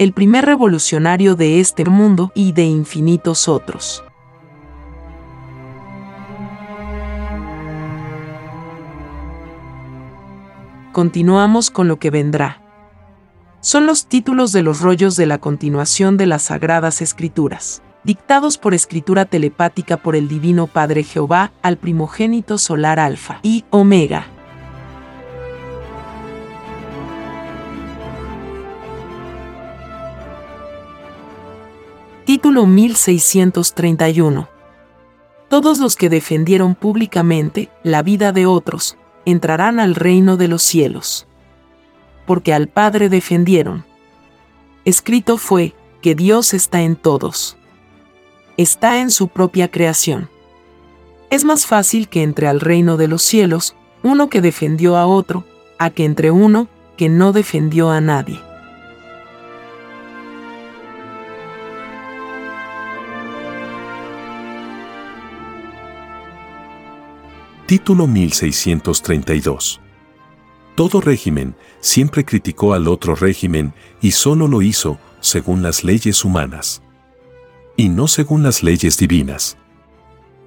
el primer revolucionario de este mundo y de infinitos otros. Continuamos con lo que vendrá. Son los títulos de los rollos de la continuación de las Sagradas Escrituras, dictados por escritura telepática por el Divino Padre Jehová al primogénito solar Alfa y Omega, Título 1631. Todos los que defendieron públicamente la vida de otros entrarán al reino de los cielos. Porque al Padre defendieron. Escrito fue que Dios está en todos. Está en su propia creación. Es más fácil que entre al reino de los cielos uno que defendió a otro, a que entre uno que no defendió a nadie. Título 1632. Todo régimen siempre criticó al otro régimen y solo lo hizo según las leyes humanas. Y no según las leyes divinas.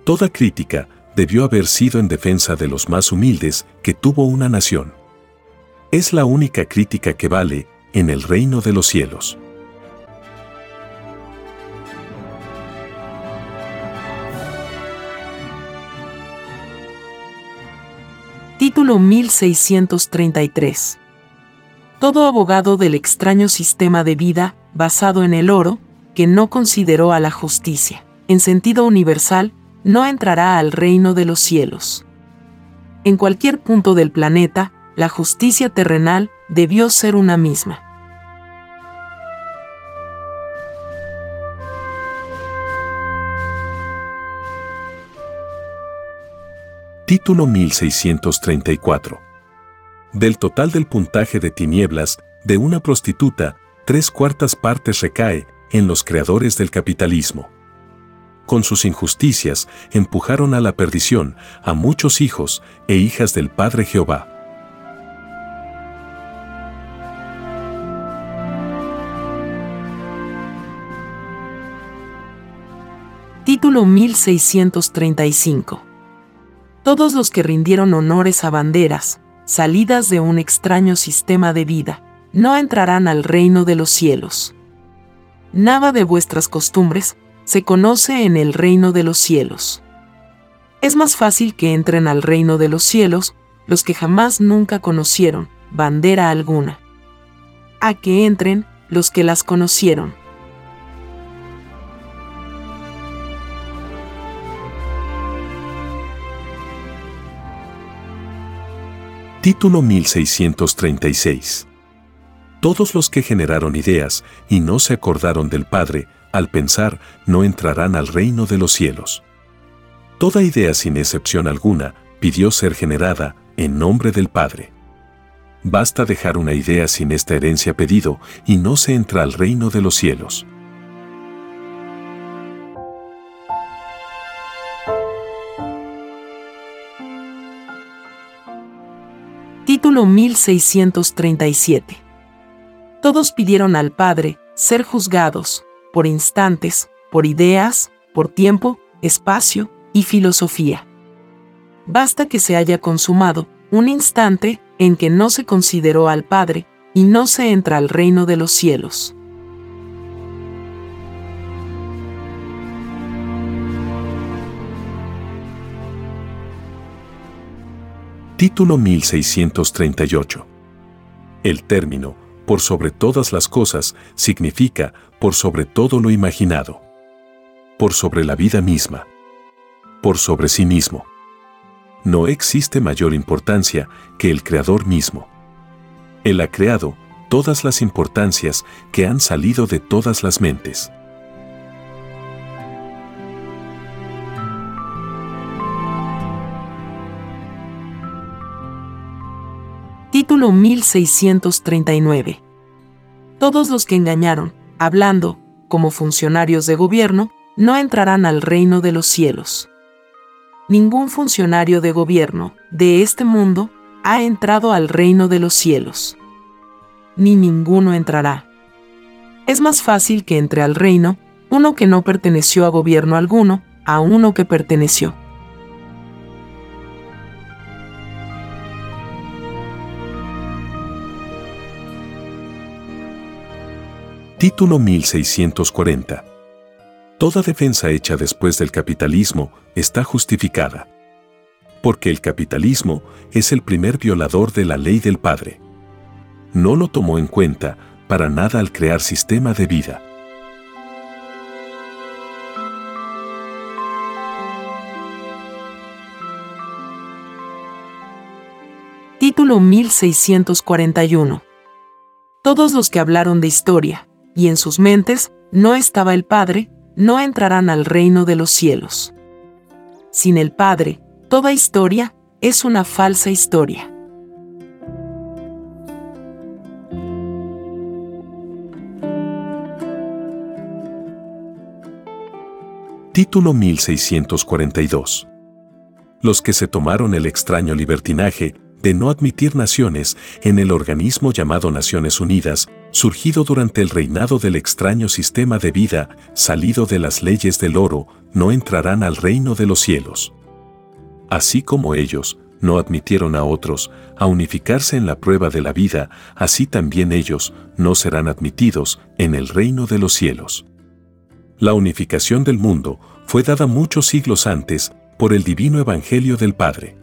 Toda crítica debió haber sido en defensa de los más humildes que tuvo una nación. Es la única crítica que vale en el reino de los cielos. Título 1633. Todo abogado del extraño sistema de vida, basado en el oro, que no consideró a la justicia, en sentido universal, no entrará al reino de los cielos. En cualquier punto del planeta, la justicia terrenal debió ser una misma. Título 1634. Del total del puntaje de tinieblas de una prostituta, tres cuartas partes recae en los creadores del capitalismo. Con sus injusticias empujaron a la perdición a muchos hijos e hijas del Padre Jehová. Título 1635 todos los que rindieron honores a banderas, salidas de un extraño sistema de vida, no entrarán al reino de los cielos. Nada de vuestras costumbres se conoce en el reino de los cielos. Es más fácil que entren al reino de los cielos los que jamás nunca conocieron bandera alguna, a que entren los que las conocieron. Título 1636. Todos los que generaron ideas y no se acordaron del Padre, al pensar, no entrarán al reino de los cielos. Toda idea sin excepción alguna pidió ser generada en nombre del Padre. Basta dejar una idea sin esta herencia pedido y no se entra al reino de los cielos. Título 1637. Todos pidieron al Padre ser juzgados, por instantes, por ideas, por tiempo, espacio y filosofía. Basta que se haya consumado un instante en que no se consideró al Padre y no se entra al reino de los cielos. Título 1638. El término, por sobre todas las cosas, significa por sobre todo lo imaginado. Por sobre la vida misma. Por sobre sí mismo. No existe mayor importancia que el Creador mismo. Él ha creado todas las importancias que han salido de todas las mentes. Título 1639. Todos los que engañaron, hablando, como funcionarios de gobierno, no entrarán al reino de los cielos. Ningún funcionario de gobierno de este mundo ha entrado al reino de los cielos. Ni ninguno entrará. Es más fácil que entre al reino uno que no perteneció a gobierno alguno a uno que perteneció. Título 1640. Toda defensa hecha después del capitalismo está justificada. Porque el capitalismo es el primer violador de la ley del Padre. No lo tomó en cuenta para nada al crear sistema de vida. Título 1641. Todos los que hablaron de historia, y en sus mentes no estaba el Padre, no entrarán al reino de los cielos. Sin el Padre, toda historia es una falsa historia. Título 1642. Los que se tomaron el extraño libertinaje de no admitir naciones en el organismo llamado Naciones Unidas, surgido durante el reinado del extraño sistema de vida, salido de las leyes del oro, no entrarán al reino de los cielos. Así como ellos no admitieron a otros a unificarse en la prueba de la vida, así también ellos no serán admitidos en el reino de los cielos. La unificación del mundo fue dada muchos siglos antes por el divino Evangelio del Padre.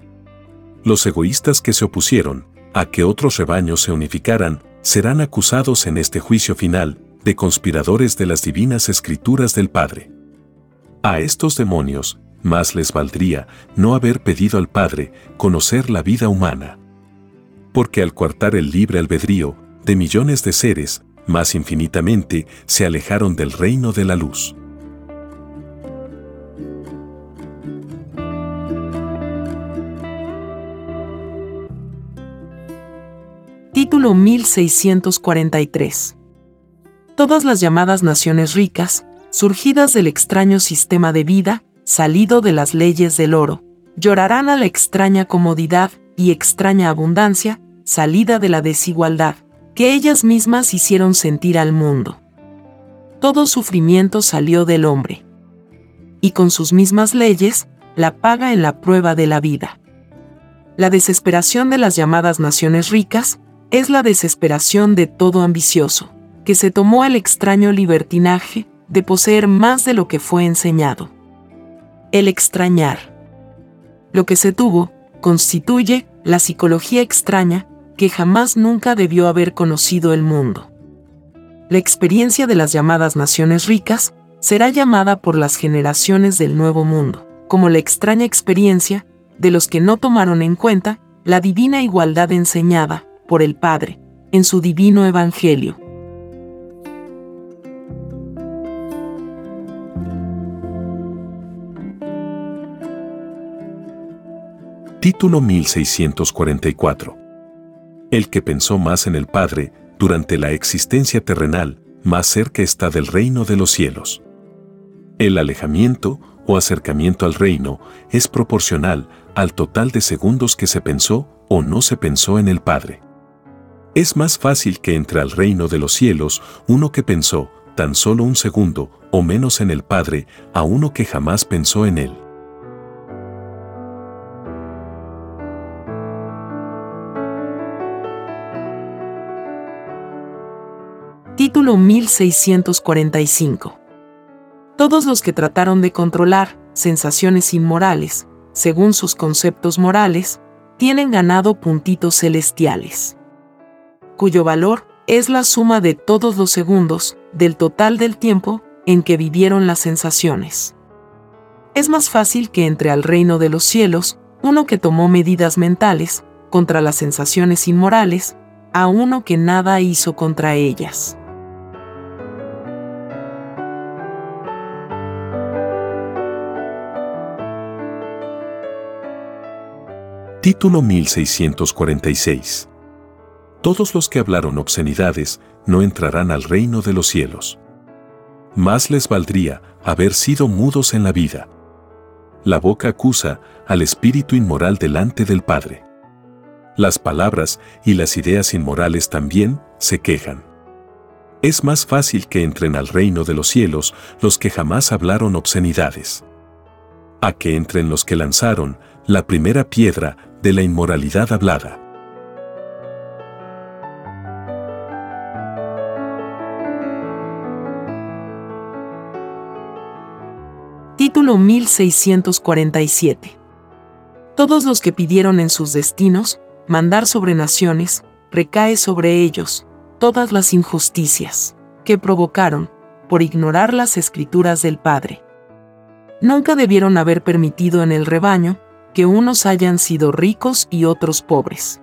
Los egoístas que se opusieron a que otros rebaños se unificaran serán acusados en este juicio final de conspiradores de las divinas escrituras del Padre. A estos demonios más les valdría no haber pedido al Padre conocer la vida humana. Porque al coartar el libre albedrío de millones de seres, más infinitamente se alejaron del reino de la luz. Título 1643. Todas las llamadas naciones ricas, surgidas del extraño sistema de vida, salido de las leyes del oro, llorarán a la extraña comodidad y extraña abundancia, salida de la desigualdad, que ellas mismas hicieron sentir al mundo. Todo sufrimiento salió del hombre. Y con sus mismas leyes, la paga en la prueba de la vida. La desesperación de las llamadas naciones ricas es la desesperación de todo ambicioso, que se tomó el extraño libertinaje de poseer más de lo que fue enseñado. El extrañar. Lo que se tuvo constituye la psicología extraña que jamás nunca debió haber conocido el mundo. La experiencia de las llamadas naciones ricas será llamada por las generaciones del Nuevo Mundo como la extraña experiencia de los que no tomaron en cuenta la divina igualdad enseñada por el Padre en su divino Evangelio. Título 1644. El que pensó más en el Padre durante la existencia terrenal, más cerca está del reino de los cielos. El alejamiento o acercamiento al reino es proporcional al total de segundos que se pensó o no se pensó en el Padre. Es más fácil que entre al reino de los cielos uno que pensó tan solo un segundo o menos en el Padre a uno que jamás pensó en él. Título 1645. Todos los que trataron de controlar sensaciones inmorales, según sus conceptos morales, tienen ganado puntitos celestiales, cuyo valor es la suma de todos los segundos del total del tiempo en que vivieron las sensaciones. Es más fácil que entre al reino de los cielos uno que tomó medidas mentales contra las sensaciones inmorales, a uno que nada hizo contra ellas. Título 1646. Todos los que hablaron obscenidades no entrarán al reino de los cielos. Más les valdría haber sido mudos en la vida. La boca acusa al espíritu inmoral delante del Padre. Las palabras y las ideas inmorales también se quejan. Es más fácil que entren al reino de los cielos los que jamás hablaron obscenidades. A que entren los que lanzaron la primera piedra de la inmoralidad hablada. Título 1647. Todos los que pidieron en sus destinos mandar sobre naciones, recae sobre ellos todas las injusticias que provocaron por ignorar las escrituras del Padre. Nunca debieron haber permitido en el rebaño que unos hayan sido ricos y otros pobres.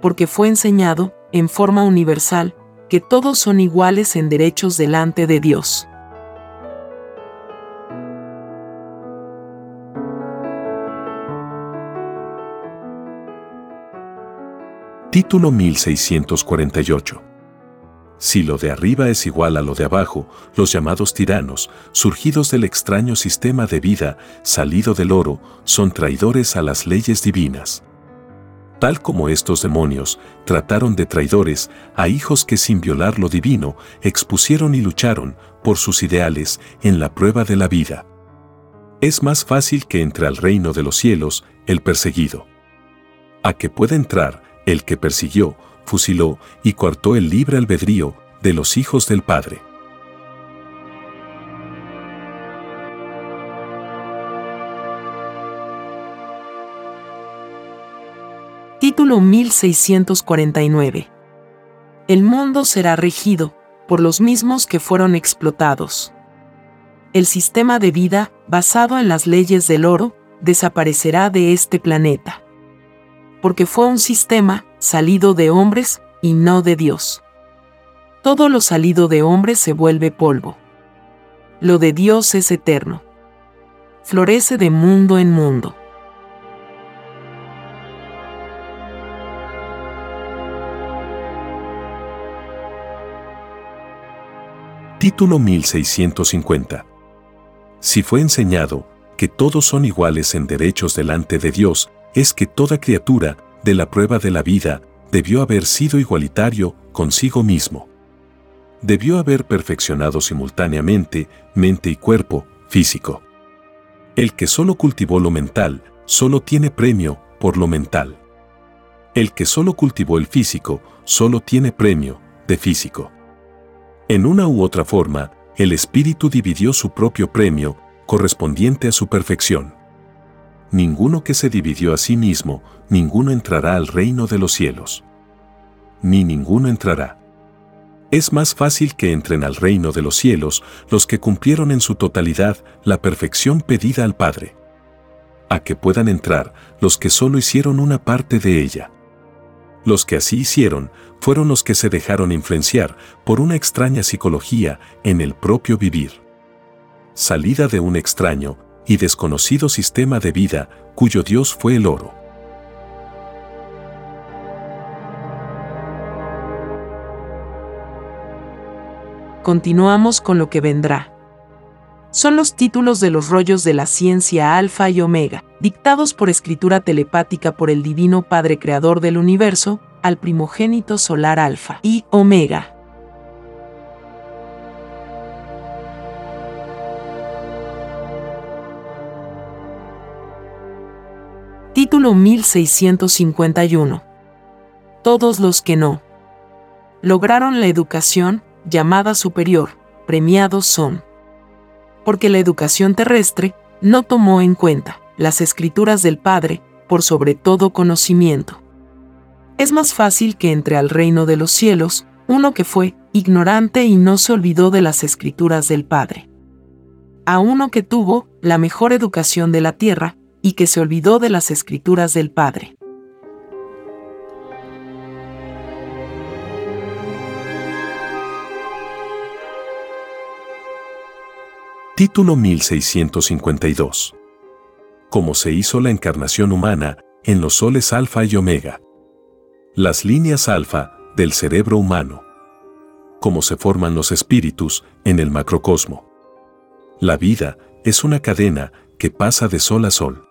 Porque fue enseñado, en forma universal, que todos son iguales en derechos delante de Dios. Título 1648 si lo de arriba es igual a lo de abajo, los llamados tiranos, surgidos del extraño sistema de vida salido del oro, son traidores a las leyes divinas. Tal como estos demonios trataron de traidores a hijos que sin violar lo divino expusieron y lucharon por sus ideales en la prueba de la vida. Es más fácil que entre al reino de los cielos el perseguido. A que pueda entrar el que persiguió, fusiló y coartó el libre albedrío de los hijos del Padre. Título 1649. El mundo será regido por los mismos que fueron explotados. El sistema de vida, basado en las leyes del oro, desaparecerá de este planeta. Porque fue un sistema salido de hombres y no de Dios. Todo lo salido de hombres se vuelve polvo. Lo de Dios es eterno. Florece de mundo en mundo. Título 1650. Si fue enseñado que todos son iguales en derechos delante de Dios, es que toda criatura de la prueba de la vida, debió haber sido igualitario consigo mismo. Debió haber perfeccionado simultáneamente mente y cuerpo físico. El que solo cultivó lo mental, solo tiene premio por lo mental. El que solo cultivó el físico, solo tiene premio de físico. En una u otra forma, el espíritu dividió su propio premio correspondiente a su perfección ninguno que se dividió a sí mismo, ninguno entrará al reino de los cielos. Ni ninguno entrará. Es más fácil que entren al reino de los cielos los que cumplieron en su totalidad la perfección pedida al Padre. a que puedan entrar los que solo hicieron una parte de ella. Los que así hicieron fueron los que se dejaron influenciar por una extraña psicología en el propio vivir. Salida de un extraño y desconocido sistema de vida cuyo Dios fue el oro. Continuamos con lo que vendrá. Son los títulos de los rollos de la ciencia alfa y omega, dictados por escritura telepática por el Divino Padre Creador del Universo, al primogénito solar alfa y omega. Título 1651. Todos los que no lograron la educación, llamada superior, premiados son. Porque la educación terrestre no tomó en cuenta las escrituras del Padre por sobre todo conocimiento. Es más fácil que entre al reino de los cielos uno que fue ignorante y no se olvidó de las escrituras del Padre. A uno que tuvo la mejor educación de la tierra y que se olvidó de las escrituras del Padre. Título 1652. Cómo se hizo la encarnación humana en los soles alfa y omega. Las líneas alfa del cerebro humano. Cómo se forman los espíritus en el macrocosmo. La vida es una cadena que pasa de sol a sol.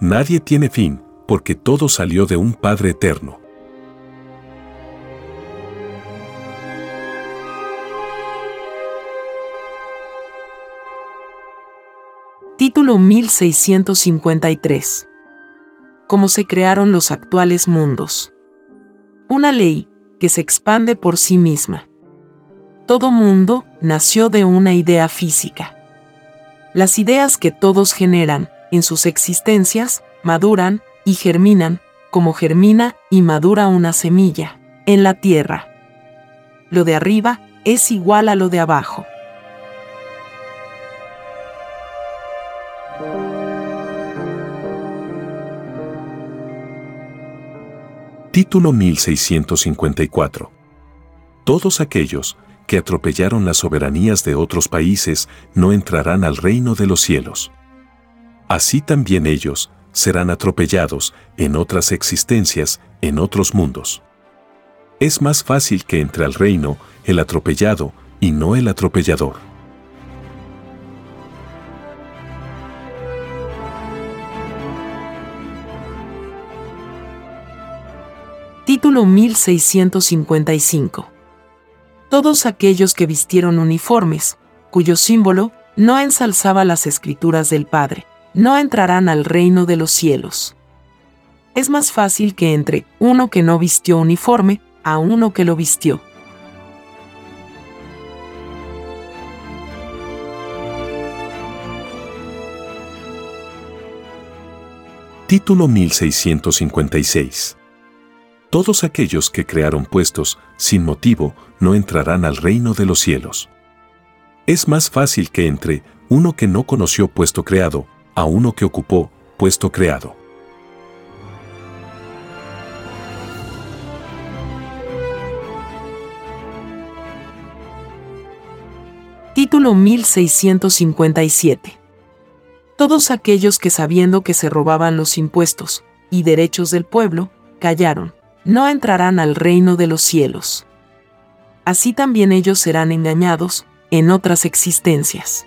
Nadie tiene fin porque todo salió de un Padre eterno. Título 1653. Cómo se crearon los actuales mundos. Una ley que se expande por sí misma. Todo mundo nació de una idea física. Las ideas que todos generan en sus existencias maduran y germinan, como germina y madura una semilla en la tierra. Lo de arriba es igual a lo de abajo. Título 1654. Todos aquellos que atropellaron las soberanías de otros países no entrarán al reino de los cielos. Así también ellos serán atropellados en otras existencias, en otros mundos. Es más fácil que entre al reino el atropellado y no el atropellador. Título 1655. Todos aquellos que vistieron uniformes, cuyo símbolo no ensalzaba las escrituras del Padre, no entrarán al reino de los cielos. Es más fácil que entre uno que no vistió uniforme a uno que lo vistió. Título 1656 todos aquellos que crearon puestos sin motivo no entrarán al reino de los cielos. Es más fácil que entre uno que no conoció puesto creado a uno que ocupó puesto creado. Título 1657. Todos aquellos que sabiendo que se robaban los impuestos y derechos del pueblo, callaron no entrarán al reino de los cielos. Así también ellos serán engañados en otras existencias.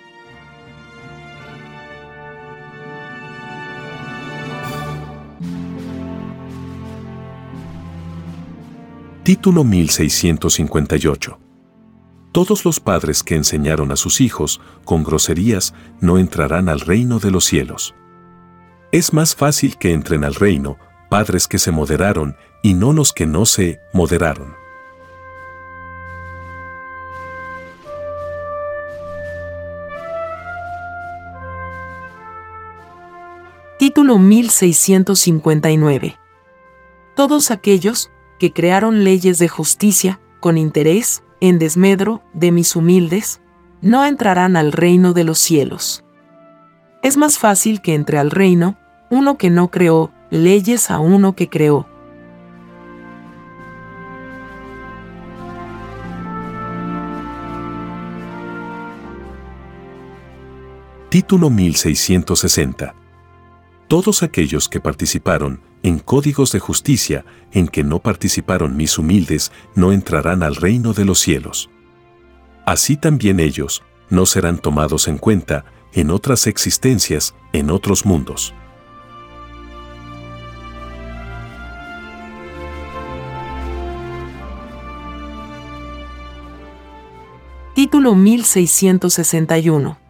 Título 1658. Todos los padres que enseñaron a sus hijos con groserías no entrarán al reino de los cielos. Es más fácil que entren al reino padres que se moderaron y no los que no se moderaron. Título 1659. Todos aquellos que crearon leyes de justicia con interés en desmedro de mis humildes, no entrarán al reino de los cielos. Es más fácil que entre al reino uno que no creó, leyes a uno que creó. Título 1660. Todos aquellos que participaron en códigos de justicia en que no participaron mis humildes no entrarán al reino de los cielos. Así también ellos no serán tomados en cuenta en otras existencias, en otros mundos. Título 1661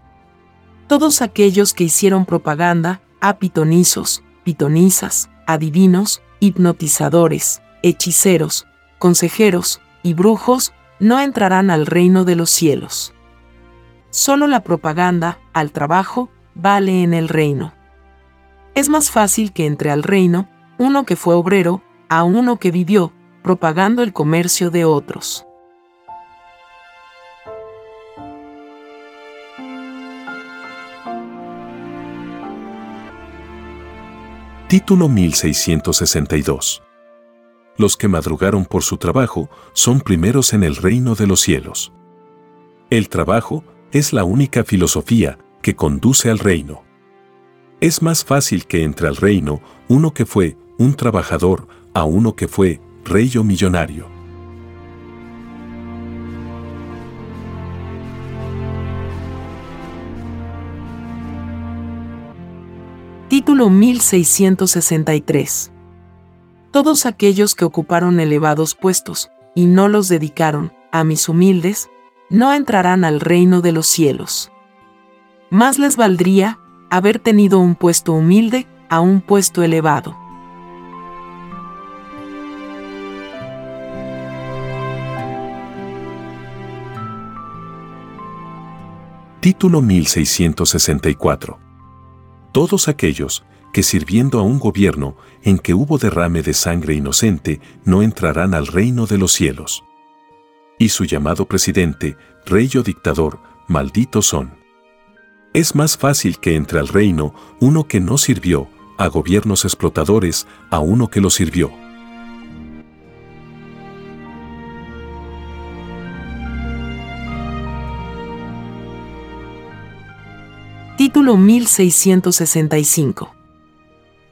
todos aquellos que hicieron propaganda a pitonizos, pitonizas, adivinos, hipnotizadores, hechiceros, consejeros y brujos no entrarán al reino de los cielos. Solo la propaganda, al trabajo, vale en el reino. Es más fácil que entre al reino uno que fue obrero a uno que vivió propagando el comercio de otros. Título 1662. Los que madrugaron por su trabajo son primeros en el reino de los cielos. El trabajo es la única filosofía que conduce al reino. Es más fácil que entre al reino uno que fue un trabajador a uno que fue rey o millonario. Título 1663. Todos aquellos que ocuparon elevados puestos, y no los dedicaron, a mis humildes, no entrarán al reino de los cielos. Más les valdría haber tenido un puesto humilde a un puesto elevado. Título 1664 todos aquellos que sirviendo a un gobierno en que hubo derrame de sangre inocente no entrarán al reino de los cielos. Y su llamado presidente, rey o dictador, malditos son. Es más fácil que entre al reino uno que no sirvió a gobiernos explotadores a uno que lo sirvió. Título 1665.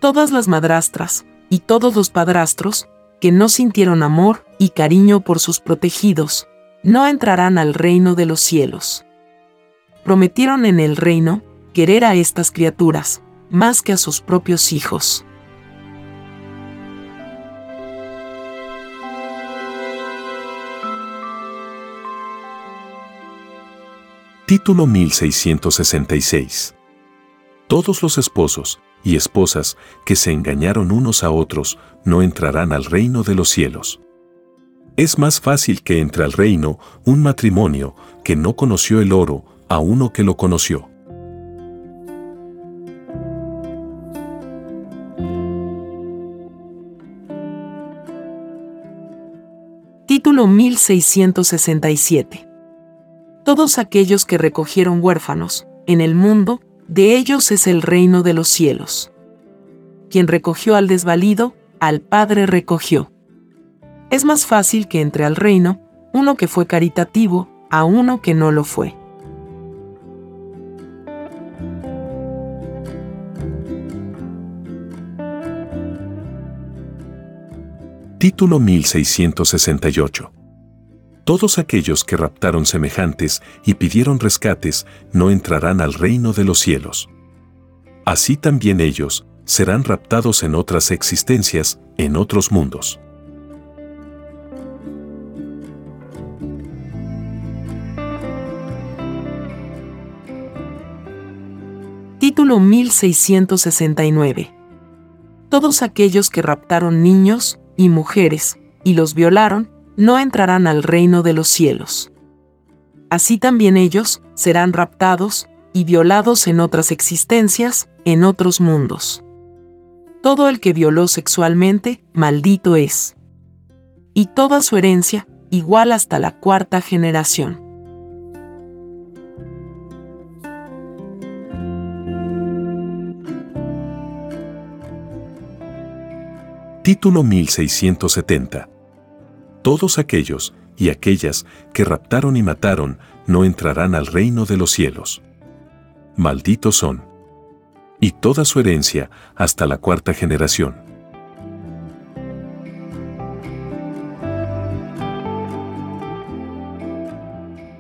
Todas las madrastras y todos los padrastros que no sintieron amor y cariño por sus protegidos, no entrarán al reino de los cielos. Prometieron en el reino querer a estas criaturas más que a sus propios hijos. Título 1666. Todos los esposos y esposas que se engañaron unos a otros no entrarán al reino de los cielos. Es más fácil que entre al reino un matrimonio que no conoció el oro a uno que lo conoció. Título 1667 todos aquellos que recogieron huérfanos, en el mundo, de ellos es el reino de los cielos. Quien recogió al desvalido, al Padre recogió. Es más fácil que entre al reino uno que fue caritativo a uno que no lo fue. Título 1668 todos aquellos que raptaron semejantes y pidieron rescates no entrarán al reino de los cielos. Así también ellos serán raptados en otras existencias, en otros mundos. Título 1669. Todos aquellos que raptaron niños y mujeres y los violaron no entrarán al reino de los cielos. Así también ellos serán raptados y violados en otras existencias, en otros mundos. Todo el que violó sexualmente, maldito es. Y toda su herencia, igual hasta la cuarta generación. Título 1670. Todos aquellos y aquellas que raptaron y mataron no entrarán al reino de los cielos. Malditos son. Y toda su herencia hasta la cuarta generación.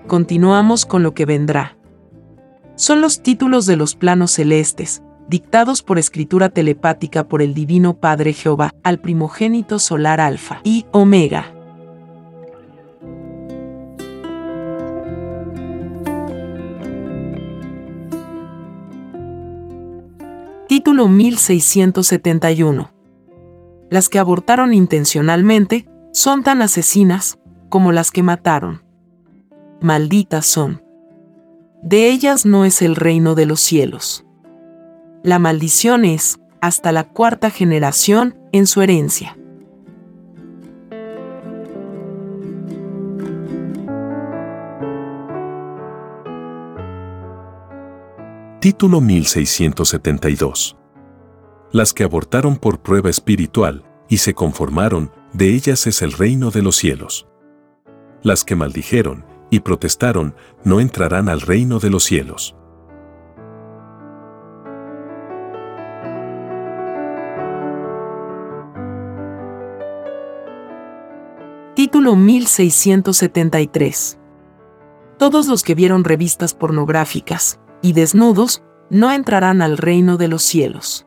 Continuamos con lo que vendrá. Son los títulos de los planos celestes, dictados por escritura telepática por el Divino Padre Jehová al primogénito solar Alfa y Omega. Título 1671. Las que abortaron intencionalmente son tan asesinas como las que mataron. Malditas son. De ellas no es el reino de los cielos. La maldición es, hasta la cuarta generación, en su herencia. Título 1672. Las que abortaron por prueba espiritual y se conformaron, de ellas es el reino de los cielos. Las que maldijeron y protestaron, no entrarán al reino de los cielos. Título 1673. Todos los que vieron revistas pornográficas, y desnudos, no entrarán al reino de los cielos.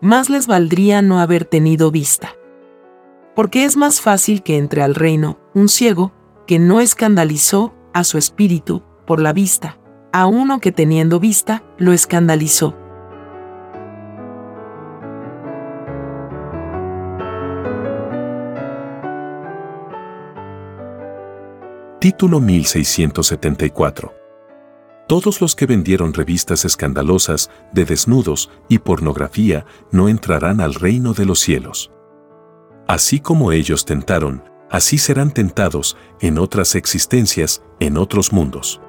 Más les valdría no haber tenido vista. Porque es más fácil que entre al reino un ciego, que no escandalizó a su espíritu por la vista, a uno que teniendo vista lo escandalizó. Título 1674 todos los que vendieron revistas escandalosas de desnudos y pornografía no entrarán al reino de los cielos. Así como ellos tentaron, así serán tentados en otras existencias, en otros mundos.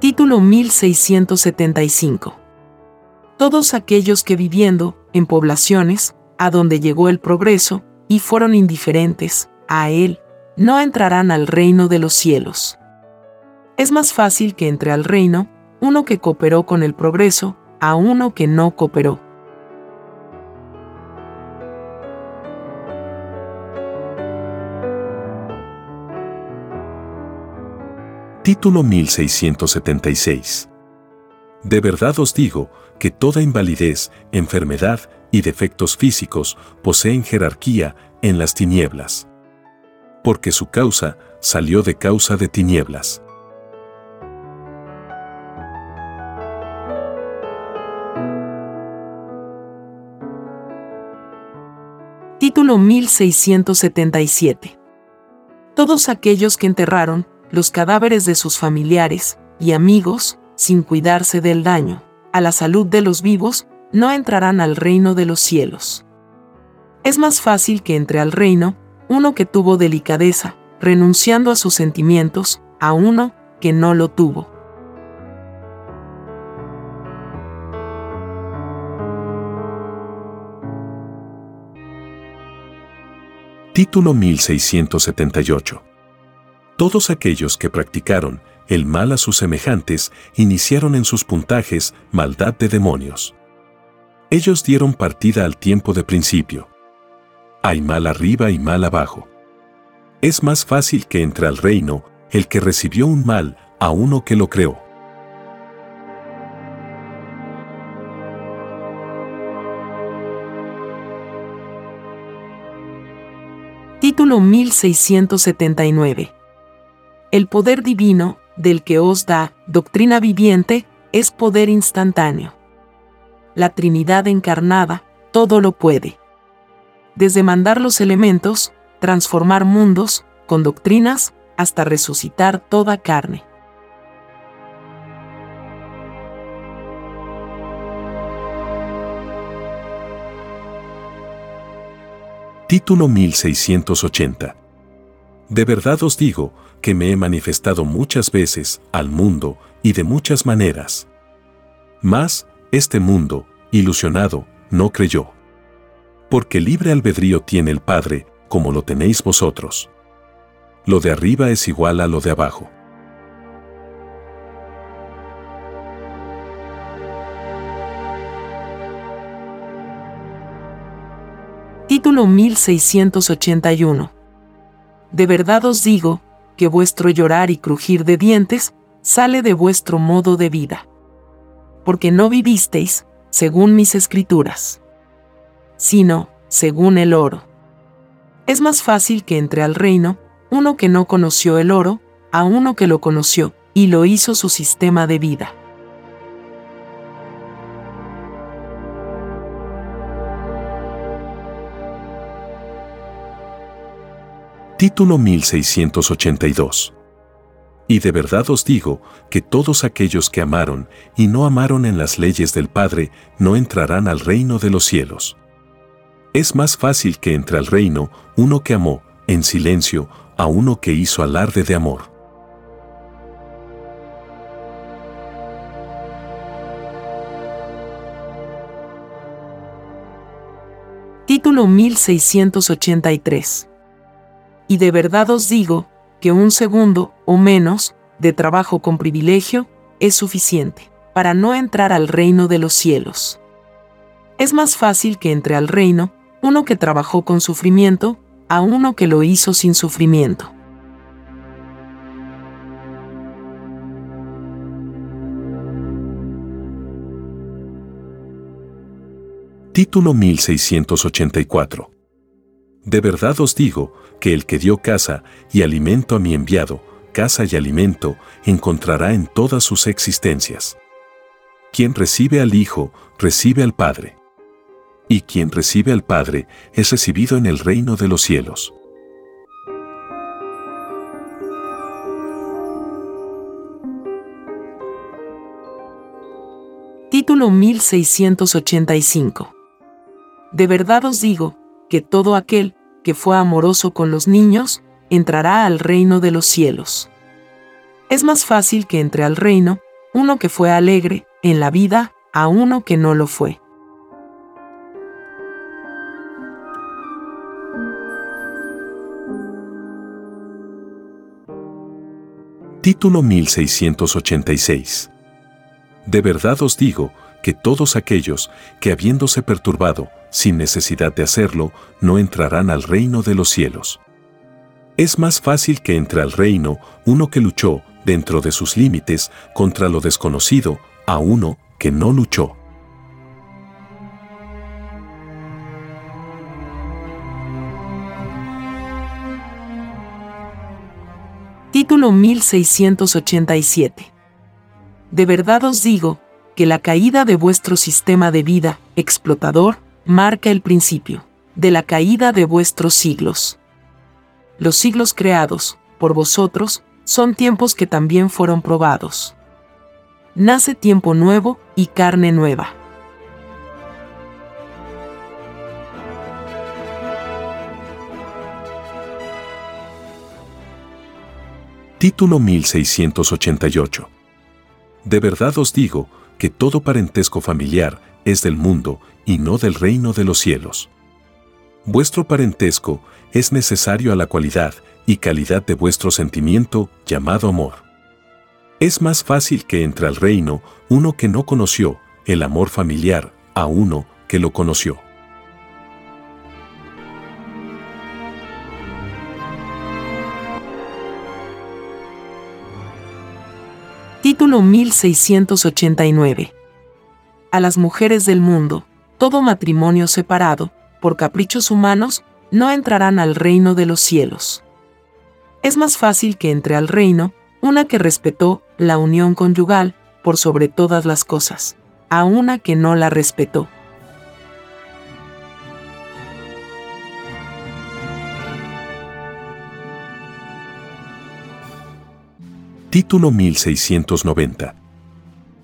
Título 1675 Todos aquellos que viviendo en poblaciones, a donde llegó el progreso, y fueron indiferentes a él, no entrarán al reino de los cielos. Es más fácil que entre al reino uno que cooperó con el progreso a uno que no cooperó. Título 1676. De verdad os digo que toda invalidez, enfermedad y defectos físicos poseen jerarquía en las tinieblas. Porque su causa salió de causa de tinieblas. Título 1677. Todos aquellos que enterraron los cadáveres de sus familiares y amigos, sin cuidarse del daño a la salud de los vivos, no entrarán al reino de los cielos. Es más fácil que entre al reino uno que tuvo delicadeza, renunciando a sus sentimientos, a uno que no lo tuvo. Título 1678. Todos aquellos que practicaron el mal a sus semejantes iniciaron en sus puntajes maldad de demonios. Ellos dieron partida al tiempo de principio. Hay mal arriba y mal abajo. Es más fácil que entre al reino el que recibió un mal a uno que lo creó. Título 1679. El poder divino, del que os da doctrina viviente, es poder instantáneo la Trinidad encarnada, todo lo puede. Desde mandar los elementos, transformar mundos, con doctrinas, hasta resucitar toda carne. Título 1680. De verdad os digo que me he manifestado muchas veces al mundo y de muchas maneras. Mas, este mundo, ilusionado, no creyó. Porque libre albedrío tiene el Padre, como lo tenéis vosotros. Lo de arriba es igual a lo de abajo. Título 1681. De verdad os digo, que vuestro llorar y crujir de dientes sale de vuestro modo de vida. Porque no vivisteis, según mis escrituras, sino, según el oro. Es más fácil que entre al reino uno que no conoció el oro, a uno que lo conoció y lo hizo su sistema de vida. Título 1682. Y de verdad os digo que todos aquellos que amaron y no amaron en las leyes del Padre no entrarán al reino de los cielos. Es más fácil que entre al reino uno que amó, en silencio, a uno que hizo alarde de amor. Título 1683 y de verdad os digo que un segundo o menos de trabajo con privilegio es suficiente para no entrar al reino de los cielos. Es más fácil que entre al reino uno que trabajó con sufrimiento a uno que lo hizo sin sufrimiento. Título 1684 de verdad os digo que el que dio casa y alimento a mi enviado, casa y alimento, encontrará en todas sus existencias. Quien recibe al Hijo, recibe al Padre. Y quien recibe al Padre es recibido en el reino de los cielos. Título 1685 De verdad os digo, que todo aquel que fue amoroso con los niños entrará al reino de los cielos. Es más fácil que entre al reino uno que fue alegre en la vida a uno que no lo fue. Título 1686 De verdad os digo que todos aquellos que habiéndose perturbado, sin necesidad de hacerlo, no entrarán al reino de los cielos. Es más fácil que entre al reino uno que luchó, dentro de sus límites, contra lo desconocido, a uno que no luchó. Título 1687 De verdad os digo que la caída de vuestro sistema de vida explotador marca el principio de la caída de vuestros siglos. Los siglos creados por vosotros son tiempos que también fueron probados. Nace tiempo nuevo y carne nueva. Título 1688 De verdad os digo que todo parentesco familiar es del mundo y no del reino de los cielos. Vuestro parentesco es necesario a la cualidad y calidad de vuestro sentimiento llamado amor. Es más fácil que entre al reino uno que no conoció el amor familiar a uno que lo conoció. Título 1689. A las mujeres del mundo, todo matrimonio separado, por caprichos humanos, no entrarán al reino de los cielos. Es más fácil que entre al reino una que respetó la unión conyugal por sobre todas las cosas, a una que no la respetó. Título 1690.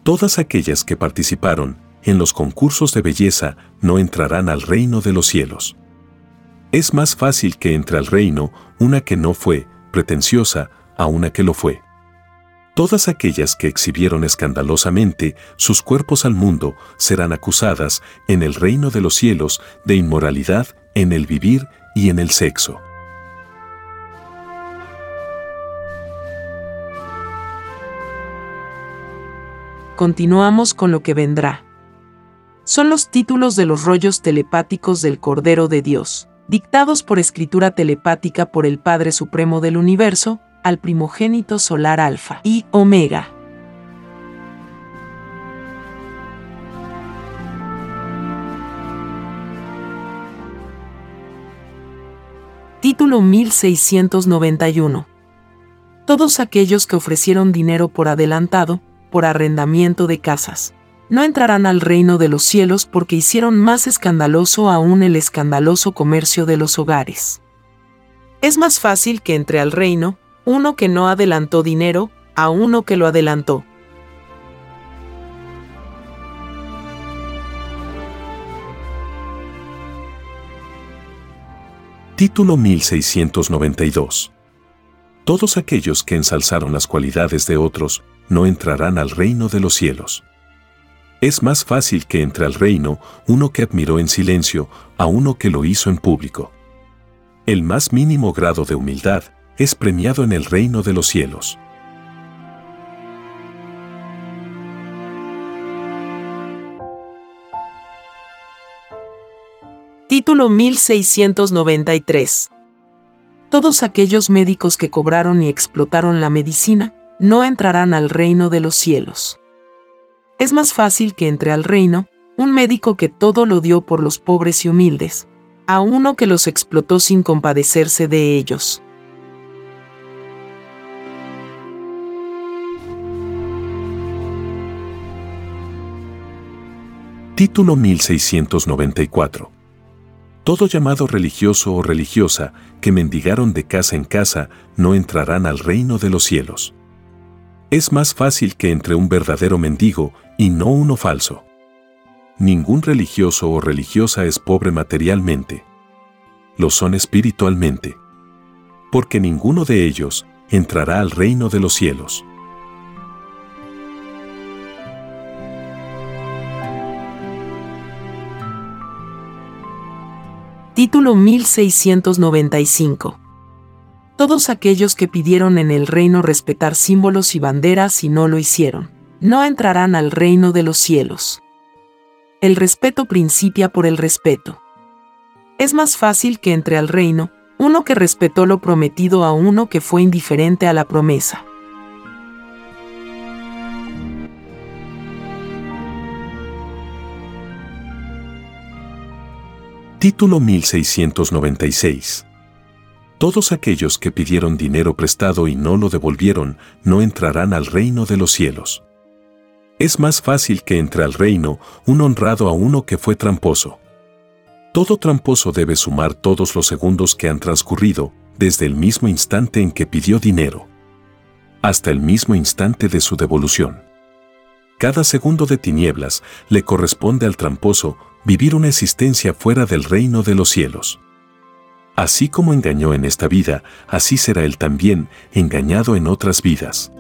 Todas aquellas que participaron en los concursos de belleza no entrarán al reino de los cielos. Es más fácil que entre al reino una que no fue pretenciosa, a una que lo fue. Todas aquellas que exhibieron escandalosamente sus cuerpos al mundo serán acusadas en el reino de los cielos de inmoralidad en el vivir y en el sexo. Continuamos con lo que vendrá. Son los títulos de los rollos telepáticos del Cordero de Dios, dictados por escritura telepática por el Padre Supremo del Universo, al primogénito solar Alfa y Omega. Título 1691. Todos aquellos que ofrecieron dinero por adelantado, por arrendamiento de casas, no entrarán al reino de los cielos porque hicieron más escandaloso aún el escandaloso comercio de los hogares. Es más fácil que entre al reino uno que no adelantó dinero a uno que lo adelantó. Título 1692. Todos aquellos que ensalzaron las cualidades de otros no entrarán al reino de los cielos. Es más fácil que entre al reino uno que admiró en silencio a uno que lo hizo en público. El más mínimo grado de humildad es premiado en el reino de los cielos. Título 1693. Todos aquellos médicos que cobraron y explotaron la medicina no entrarán al reino de los cielos. Es más fácil que entre al reino un médico que todo lo dio por los pobres y humildes, a uno que los explotó sin compadecerse de ellos. Título 1694. Todo llamado religioso o religiosa que mendigaron de casa en casa no entrarán al reino de los cielos. Es más fácil que entre un verdadero mendigo y no uno falso. Ningún religioso o religiosa es pobre materialmente. Lo son espiritualmente. Porque ninguno de ellos entrará al reino de los cielos. Título 1695. Todos aquellos que pidieron en el reino respetar símbolos y banderas y no lo hicieron, no entrarán al reino de los cielos. El respeto principia por el respeto. Es más fácil que entre al reino uno que respetó lo prometido a uno que fue indiferente a la promesa. Título 1696. Todos aquellos que pidieron dinero prestado y no lo devolvieron no entrarán al reino de los cielos. Es más fácil que entre al reino un honrado a uno que fue tramposo. Todo tramposo debe sumar todos los segundos que han transcurrido desde el mismo instante en que pidió dinero hasta el mismo instante de su devolución. Cada segundo de tinieblas le corresponde al tramposo vivir una existencia fuera del reino de los cielos. Así como engañó en esta vida, así será él también engañado en otras vidas.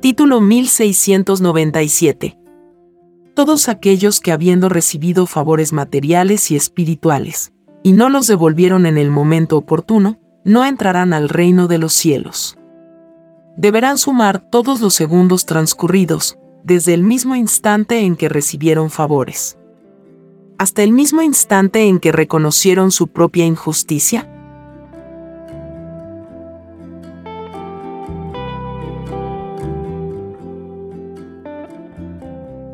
Título 1697. Todos aquellos que habiendo recibido favores materiales y espirituales, y no los devolvieron en el momento oportuno, no entrarán al reino de los cielos deberán sumar todos los segundos transcurridos, desde el mismo instante en que recibieron favores. Hasta el mismo instante en que reconocieron su propia injusticia.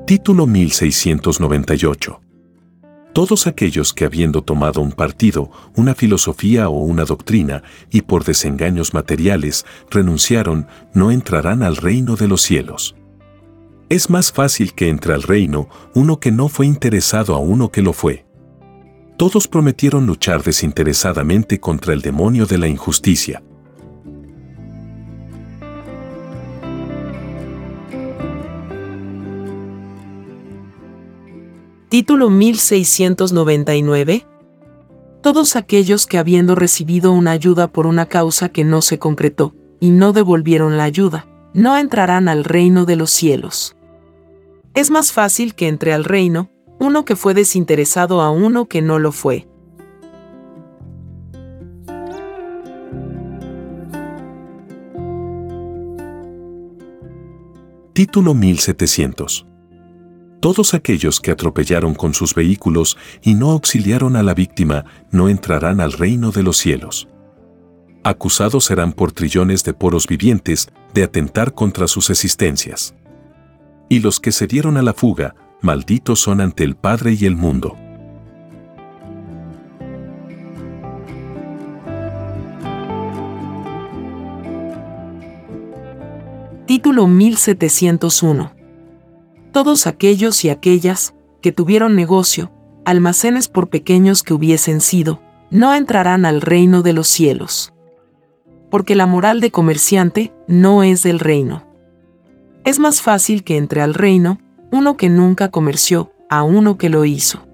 Título 1698 todos aquellos que habiendo tomado un partido, una filosofía o una doctrina, y por desengaños materiales renunciaron, no entrarán al reino de los cielos. Es más fácil que entre al reino uno que no fue interesado a uno que lo fue. Todos prometieron luchar desinteresadamente contra el demonio de la injusticia, Título 1699. Todos aquellos que habiendo recibido una ayuda por una causa que no se concretó, y no devolvieron la ayuda, no entrarán al reino de los cielos. Es más fácil que entre al reino uno que fue desinteresado a uno que no lo fue. Título 1700. Todos aquellos que atropellaron con sus vehículos y no auxiliaron a la víctima no entrarán al reino de los cielos. Acusados serán por trillones de poros vivientes de atentar contra sus existencias. Y los que se dieron a la fuga, malditos son ante el Padre y el mundo. Título 1701. Todos aquellos y aquellas que tuvieron negocio, almacenes por pequeños que hubiesen sido, no entrarán al reino de los cielos. Porque la moral de comerciante no es del reino. Es más fácil que entre al reino uno que nunca comerció a uno que lo hizo.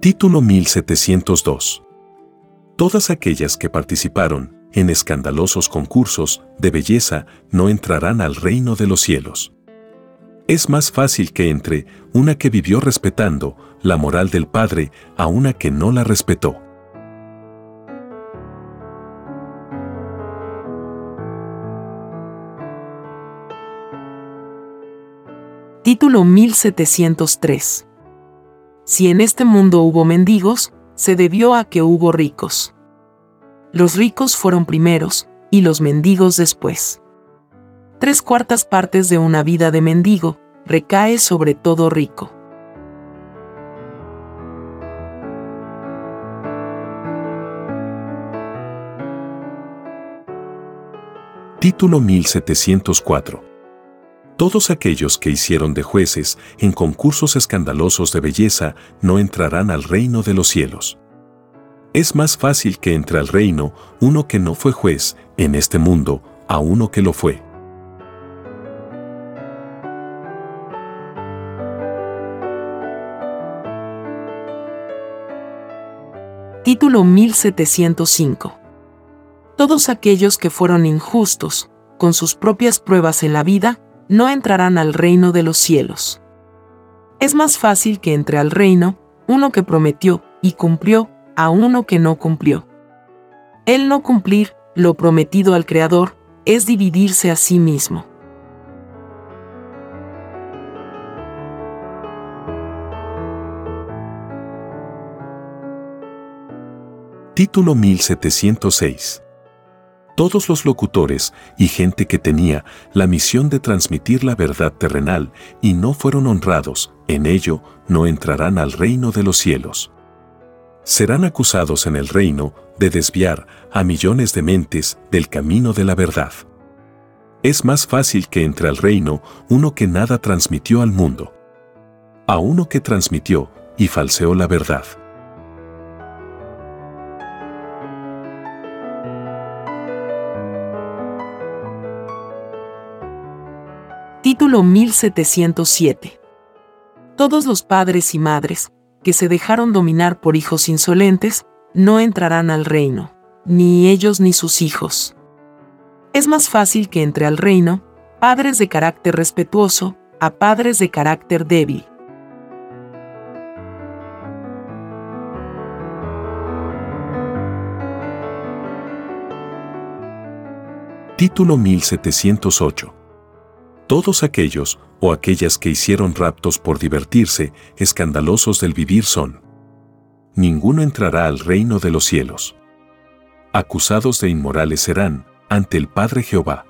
Título 1702. Todas aquellas que participaron en escandalosos concursos de belleza no entrarán al reino de los cielos. Es más fácil que entre una que vivió respetando la moral del Padre a una que no la respetó. Título 1703 si en este mundo hubo mendigos, se debió a que hubo ricos. Los ricos fueron primeros y los mendigos después. Tres cuartas partes de una vida de mendigo recae sobre todo rico. Título 1704 todos aquellos que hicieron de jueces en concursos escandalosos de belleza no entrarán al reino de los cielos. Es más fácil que entre al reino uno que no fue juez en este mundo a uno que lo fue. Título 1705. Todos aquellos que fueron injustos, con sus propias pruebas en la vida, no entrarán al reino de los cielos. Es más fácil que entre al reino uno que prometió y cumplió a uno que no cumplió. El no cumplir lo prometido al Creador es dividirse a sí mismo. Título 1706 todos los locutores y gente que tenía la misión de transmitir la verdad terrenal y no fueron honrados, en ello no entrarán al reino de los cielos. Serán acusados en el reino de desviar a millones de mentes del camino de la verdad. Es más fácil que entre al reino uno que nada transmitió al mundo, a uno que transmitió y falseó la verdad. Título 1707. Todos los padres y madres, que se dejaron dominar por hijos insolentes, no entrarán al reino, ni ellos ni sus hijos. Es más fácil que entre al reino padres de carácter respetuoso a padres de carácter débil. Título 1708 todos aquellos o aquellas que hicieron raptos por divertirse, escandalosos del vivir son. Ninguno entrará al reino de los cielos. Acusados de inmorales serán, ante el Padre Jehová.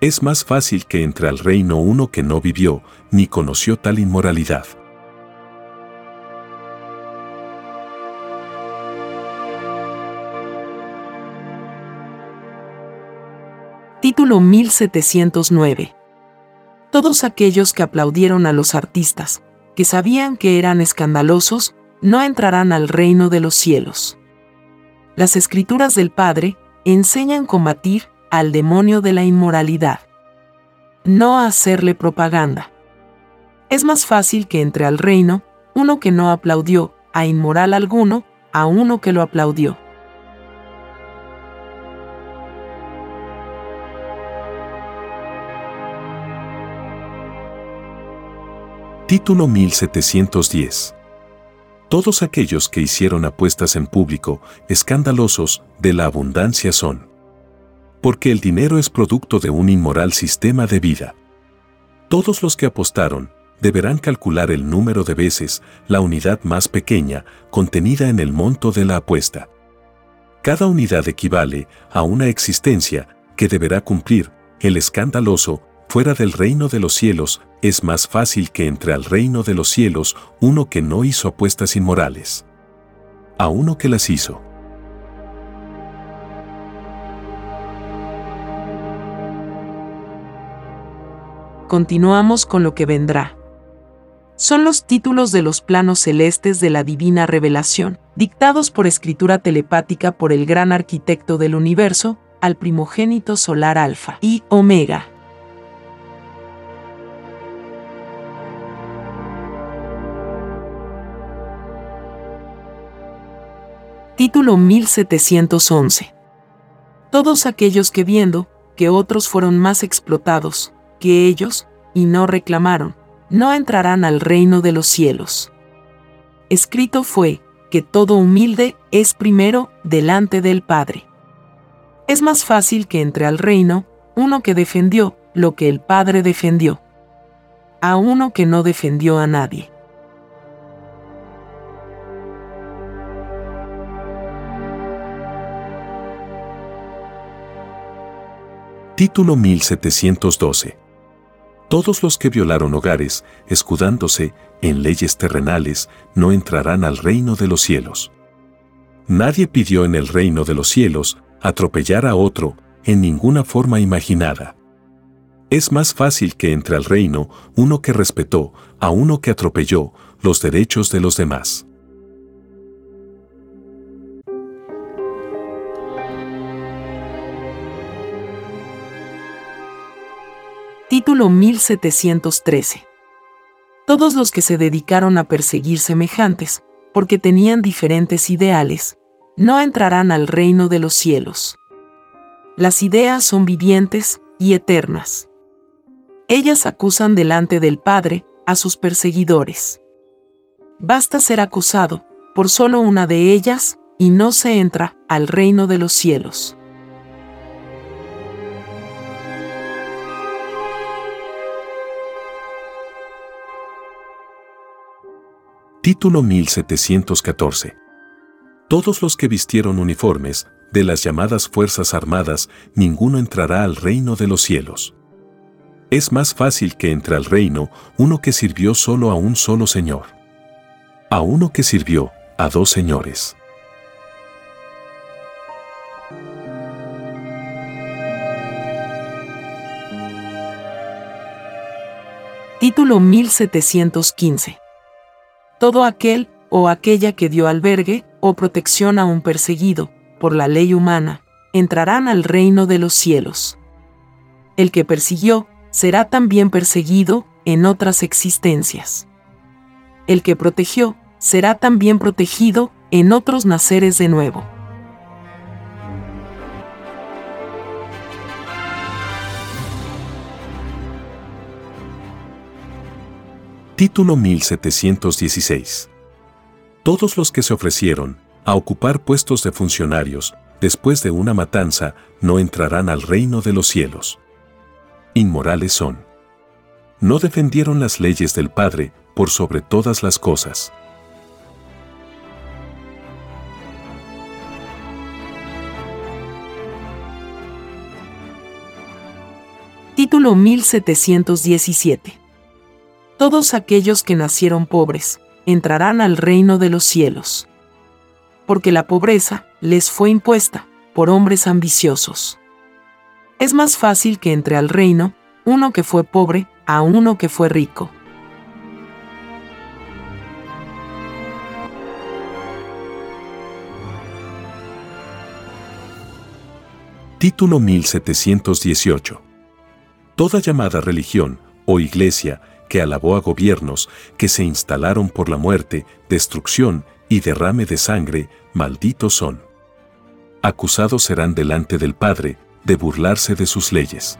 Es más fácil que entre al reino uno que no vivió ni conoció tal inmoralidad. Título 1709 todos aquellos que aplaudieron a los artistas, que sabían que eran escandalosos, no entrarán al reino de los cielos. Las escrituras del Padre enseñan combatir al demonio de la inmoralidad. No hacerle propaganda. Es más fácil que entre al reino uno que no aplaudió a inmoral alguno a uno que lo aplaudió. Título 1710. Todos aquellos que hicieron apuestas en público, escandalosos, de la abundancia son. Porque el dinero es producto de un inmoral sistema de vida. Todos los que apostaron, deberán calcular el número de veces la unidad más pequeña contenida en el monto de la apuesta. Cada unidad equivale a una existencia que deberá cumplir el escandaloso fuera del reino de los cielos es más fácil que entre al reino de los cielos uno que no hizo apuestas inmorales. A uno que las hizo. Continuamos con lo que vendrá. Son los títulos de los planos celestes de la divina revelación, dictados por escritura telepática por el gran arquitecto del universo, al primogénito solar Alfa y Omega. Título 1711. Todos aquellos que viendo que otros fueron más explotados que ellos, y no reclamaron, no entrarán al reino de los cielos. Escrito fue que todo humilde es primero delante del Padre. Es más fácil que entre al reino uno que defendió lo que el Padre defendió, a uno que no defendió a nadie. Título 1712. Todos los que violaron hogares, escudándose en leyes terrenales, no entrarán al reino de los cielos. Nadie pidió en el reino de los cielos atropellar a otro en ninguna forma imaginada. Es más fácil que entre al reino uno que respetó a uno que atropelló los derechos de los demás. Título 1713. Todos los que se dedicaron a perseguir semejantes, porque tenían diferentes ideales, no entrarán al reino de los cielos. Las ideas son vivientes y eternas. Ellas acusan delante del Padre a sus perseguidores. Basta ser acusado por solo una de ellas y no se entra al reino de los cielos. Título 1714. Todos los que vistieron uniformes de las llamadas Fuerzas Armadas, ninguno entrará al reino de los cielos. Es más fácil que entre al reino uno que sirvió solo a un solo Señor. A uno que sirvió a dos señores. Título 1715 todo aquel o aquella que dio albergue o protección a un perseguido, por la ley humana, entrarán al reino de los cielos. El que persiguió será también perseguido en otras existencias. El que protegió será también protegido en otros naceres de nuevo. Título 1716. Todos los que se ofrecieron a ocupar puestos de funcionarios después de una matanza no entrarán al reino de los cielos. Inmorales son. No defendieron las leyes del Padre por sobre todas las cosas. Título 1717 todos aquellos que nacieron pobres, entrarán al reino de los cielos. Porque la pobreza les fue impuesta por hombres ambiciosos. Es más fácil que entre al reino uno que fue pobre a uno que fue rico. Título 1718. Toda llamada religión o iglesia que alabó a gobiernos que se instalaron por la muerte, destrucción y derrame de sangre, malditos son. Acusados serán delante del Padre de burlarse de sus leyes.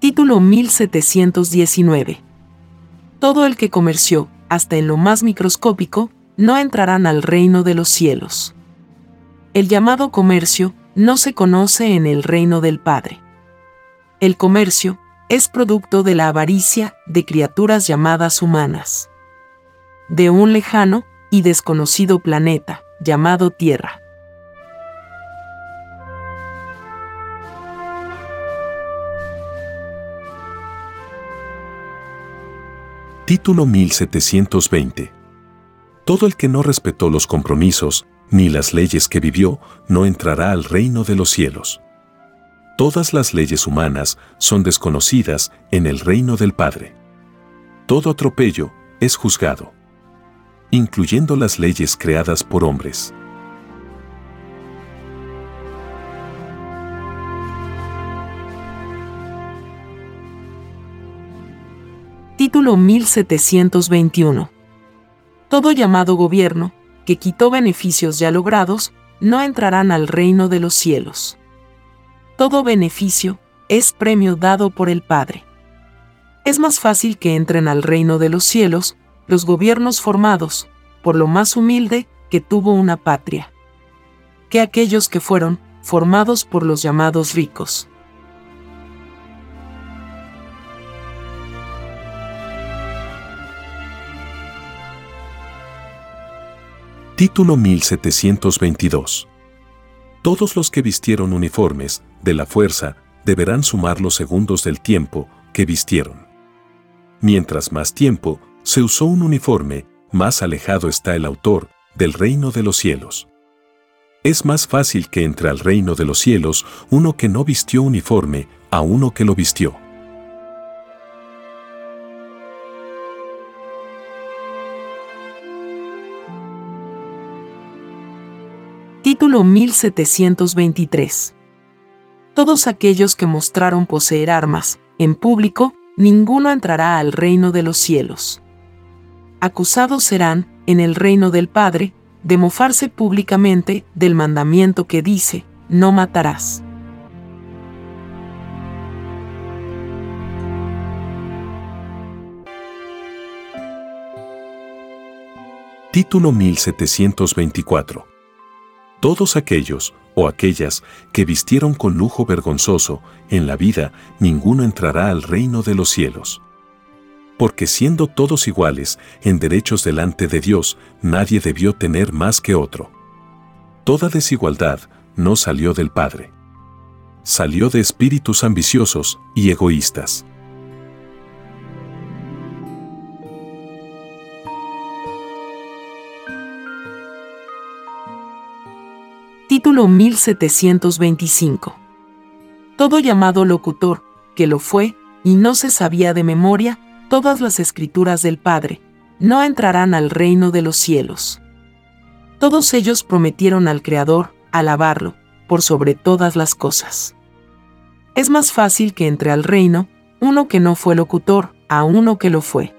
Título 1719. Todo el que comerció, hasta en lo más microscópico, no entrarán al reino de los cielos. El llamado comercio no se conoce en el reino del Padre. El comercio es producto de la avaricia de criaturas llamadas humanas. De un lejano y desconocido planeta llamado Tierra. Título 1720. Todo el que no respetó los compromisos ni las leyes que vivió no entrará al reino de los cielos. Todas las leyes humanas son desconocidas en el reino del Padre. Todo atropello es juzgado, incluyendo las leyes creadas por hombres. Título 1721. Todo llamado gobierno, que quitó beneficios ya logrados, no entrarán al reino de los cielos. Todo beneficio es premio dado por el Padre. Es más fácil que entren al reino de los cielos los gobiernos formados, por lo más humilde que tuvo una patria, que aquellos que fueron formados por los llamados ricos. Título 1722. Todos los que vistieron uniformes de la fuerza deberán sumar los segundos del tiempo que vistieron. Mientras más tiempo se usó un uniforme, más alejado está el autor del reino de los cielos. Es más fácil que entre al reino de los cielos uno que no vistió uniforme a uno que lo vistió. Título 1723. Todos aquellos que mostraron poseer armas, en público, ninguno entrará al reino de los cielos. Acusados serán, en el reino del Padre, de mofarse públicamente del mandamiento que dice, no matarás. Título 1724 todos aquellos o aquellas que vistieron con lujo vergonzoso en la vida, ninguno entrará al reino de los cielos. Porque siendo todos iguales en derechos delante de Dios, nadie debió tener más que otro. Toda desigualdad no salió del Padre. Salió de espíritus ambiciosos y egoístas. Título 1725. Todo llamado locutor, que lo fue, y no se sabía de memoria, todas las escrituras del Padre, no entrarán al reino de los cielos. Todos ellos prometieron al Creador alabarlo, por sobre todas las cosas. Es más fácil que entre al reino uno que no fue locutor a uno que lo fue.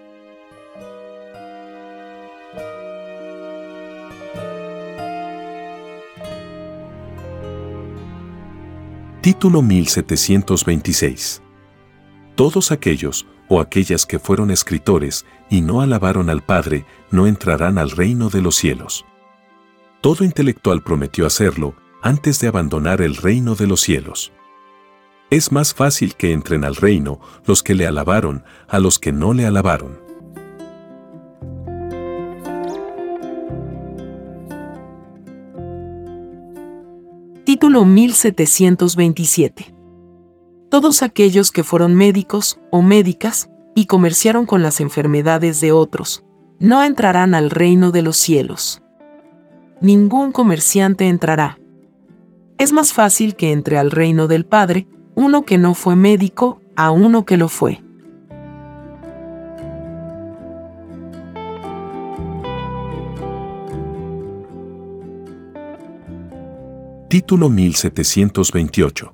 Título 1726. Todos aquellos o aquellas que fueron escritores y no alabaron al Padre no entrarán al reino de los cielos. Todo intelectual prometió hacerlo antes de abandonar el reino de los cielos. Es más fácil que entren al reino los que le alabaron a los que no le alabaron. Título 1727. Todos aquellos que fueron médicos o médicas y comerciaron con las enfermedades de otros, no entrarán al reino de los cielos. Ningún comerciante entrará. Es más fácil que entre al reino del Padre uno que no fue médico a uno que lo fue. Título 1728.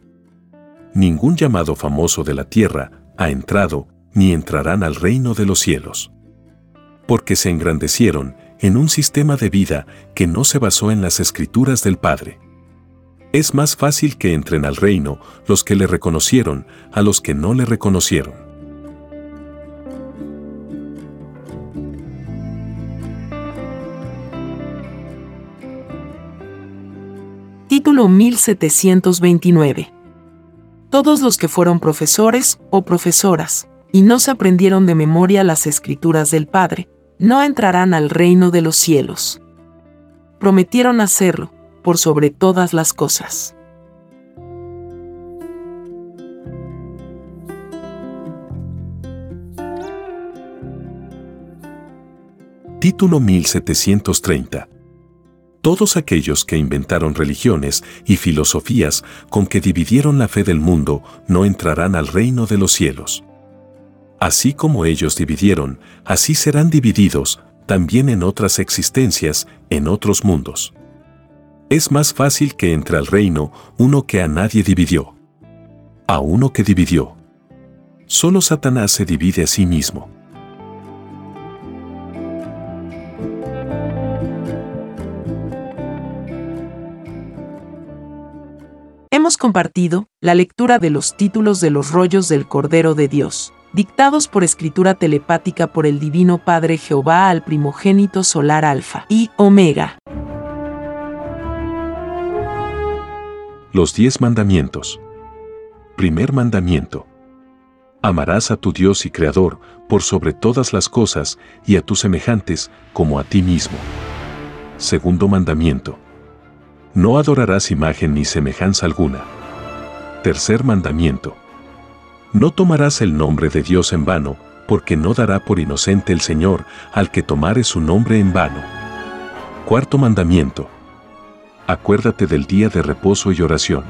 Ningún llamado famoso de la tierra ha entrado ni entrarán al reino de los cielos. Porque se engrandecieron en un sistema de vida que no se basó en las escrituras del Padre. Es más fácil que entren al reino los que le reconocieron a los que no le reconocieron. Título 1729. Todos los que fueron profesores o profesoras, y no se aprendieron de memoria las escrituras del Padre, no entrarán al reino de los cielos. Prometieron hacerlo, por sobre todas las cosas. Título 1730 todos aquellos que inventaron religiones y filosofías con que dividieron la fe del mundo no entrarán al reino de los cielos. Así como ellos dividieron, así serán divididos también en otras existencias, en otros mundos. Es más fácil que entre al reino uno que a nadie dividió. A uno que dividió. Solo Satanás se divide a sí mismo. Hemos compartido la lectura de los títulos de los rollos del Cordero de Dios, dictados por escritura telepática por el Divino Padre Jehová al primogénito solar Alfa y Omega. Los diez mandamientos. Primer mandamiento. Amarás a tu Dios y Creador por sobre todas las cosas y a tus semejantes como a ti mismo. Segundo mandamiento no adorarás imagen ni semejanza alguna. Tercer mandamiento. No tomarás el nombre de Dios en vano, porque no dará por inocente el Señor al que tomare su nombre en vano. Cuarto mandamiento. Acuérdate del día de reposo y oración.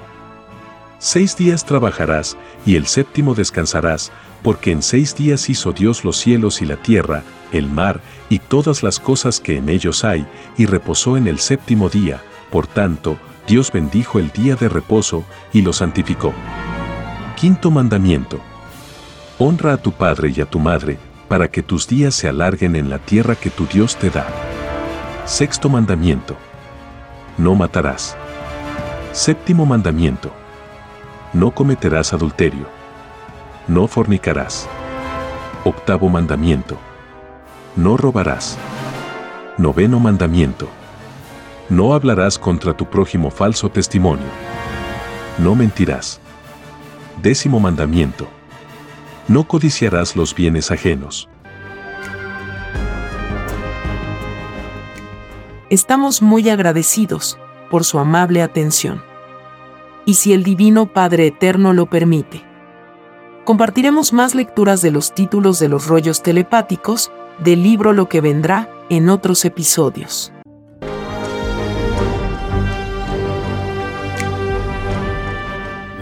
Seis días trabajarás y el séptimo descansarás, porque en seis días hizo Dios los cielos y la tierra, el mar y todas las cosas que en ellos hay, y reposó en el séptimo día, por tanto, Dios bendijo el día de reposo y lo santificó. Quinto mandamiento. Honra a tu padre y a tu madre, para que tus días se alarguen en la tierra que tu Dios te da. Sexto mandamiento. No matarás. Séptimo mandamiento. No cometerás adulterio. No fornicarás. Octavo mandamiento. No robarás. Noveno mandamiento. No hablarás contra tu prójimo falso testimonio. No mentirás. Décimo mandamiento. No codiciarás los bienes ajenos. Estamos muy agradecidos por su amable atención. Y si el Divino Padre Eterno lo permite, compartiremos más lecturas de los títulos de los rollos telepáticos del libro Lo que vendrá en otros episodios.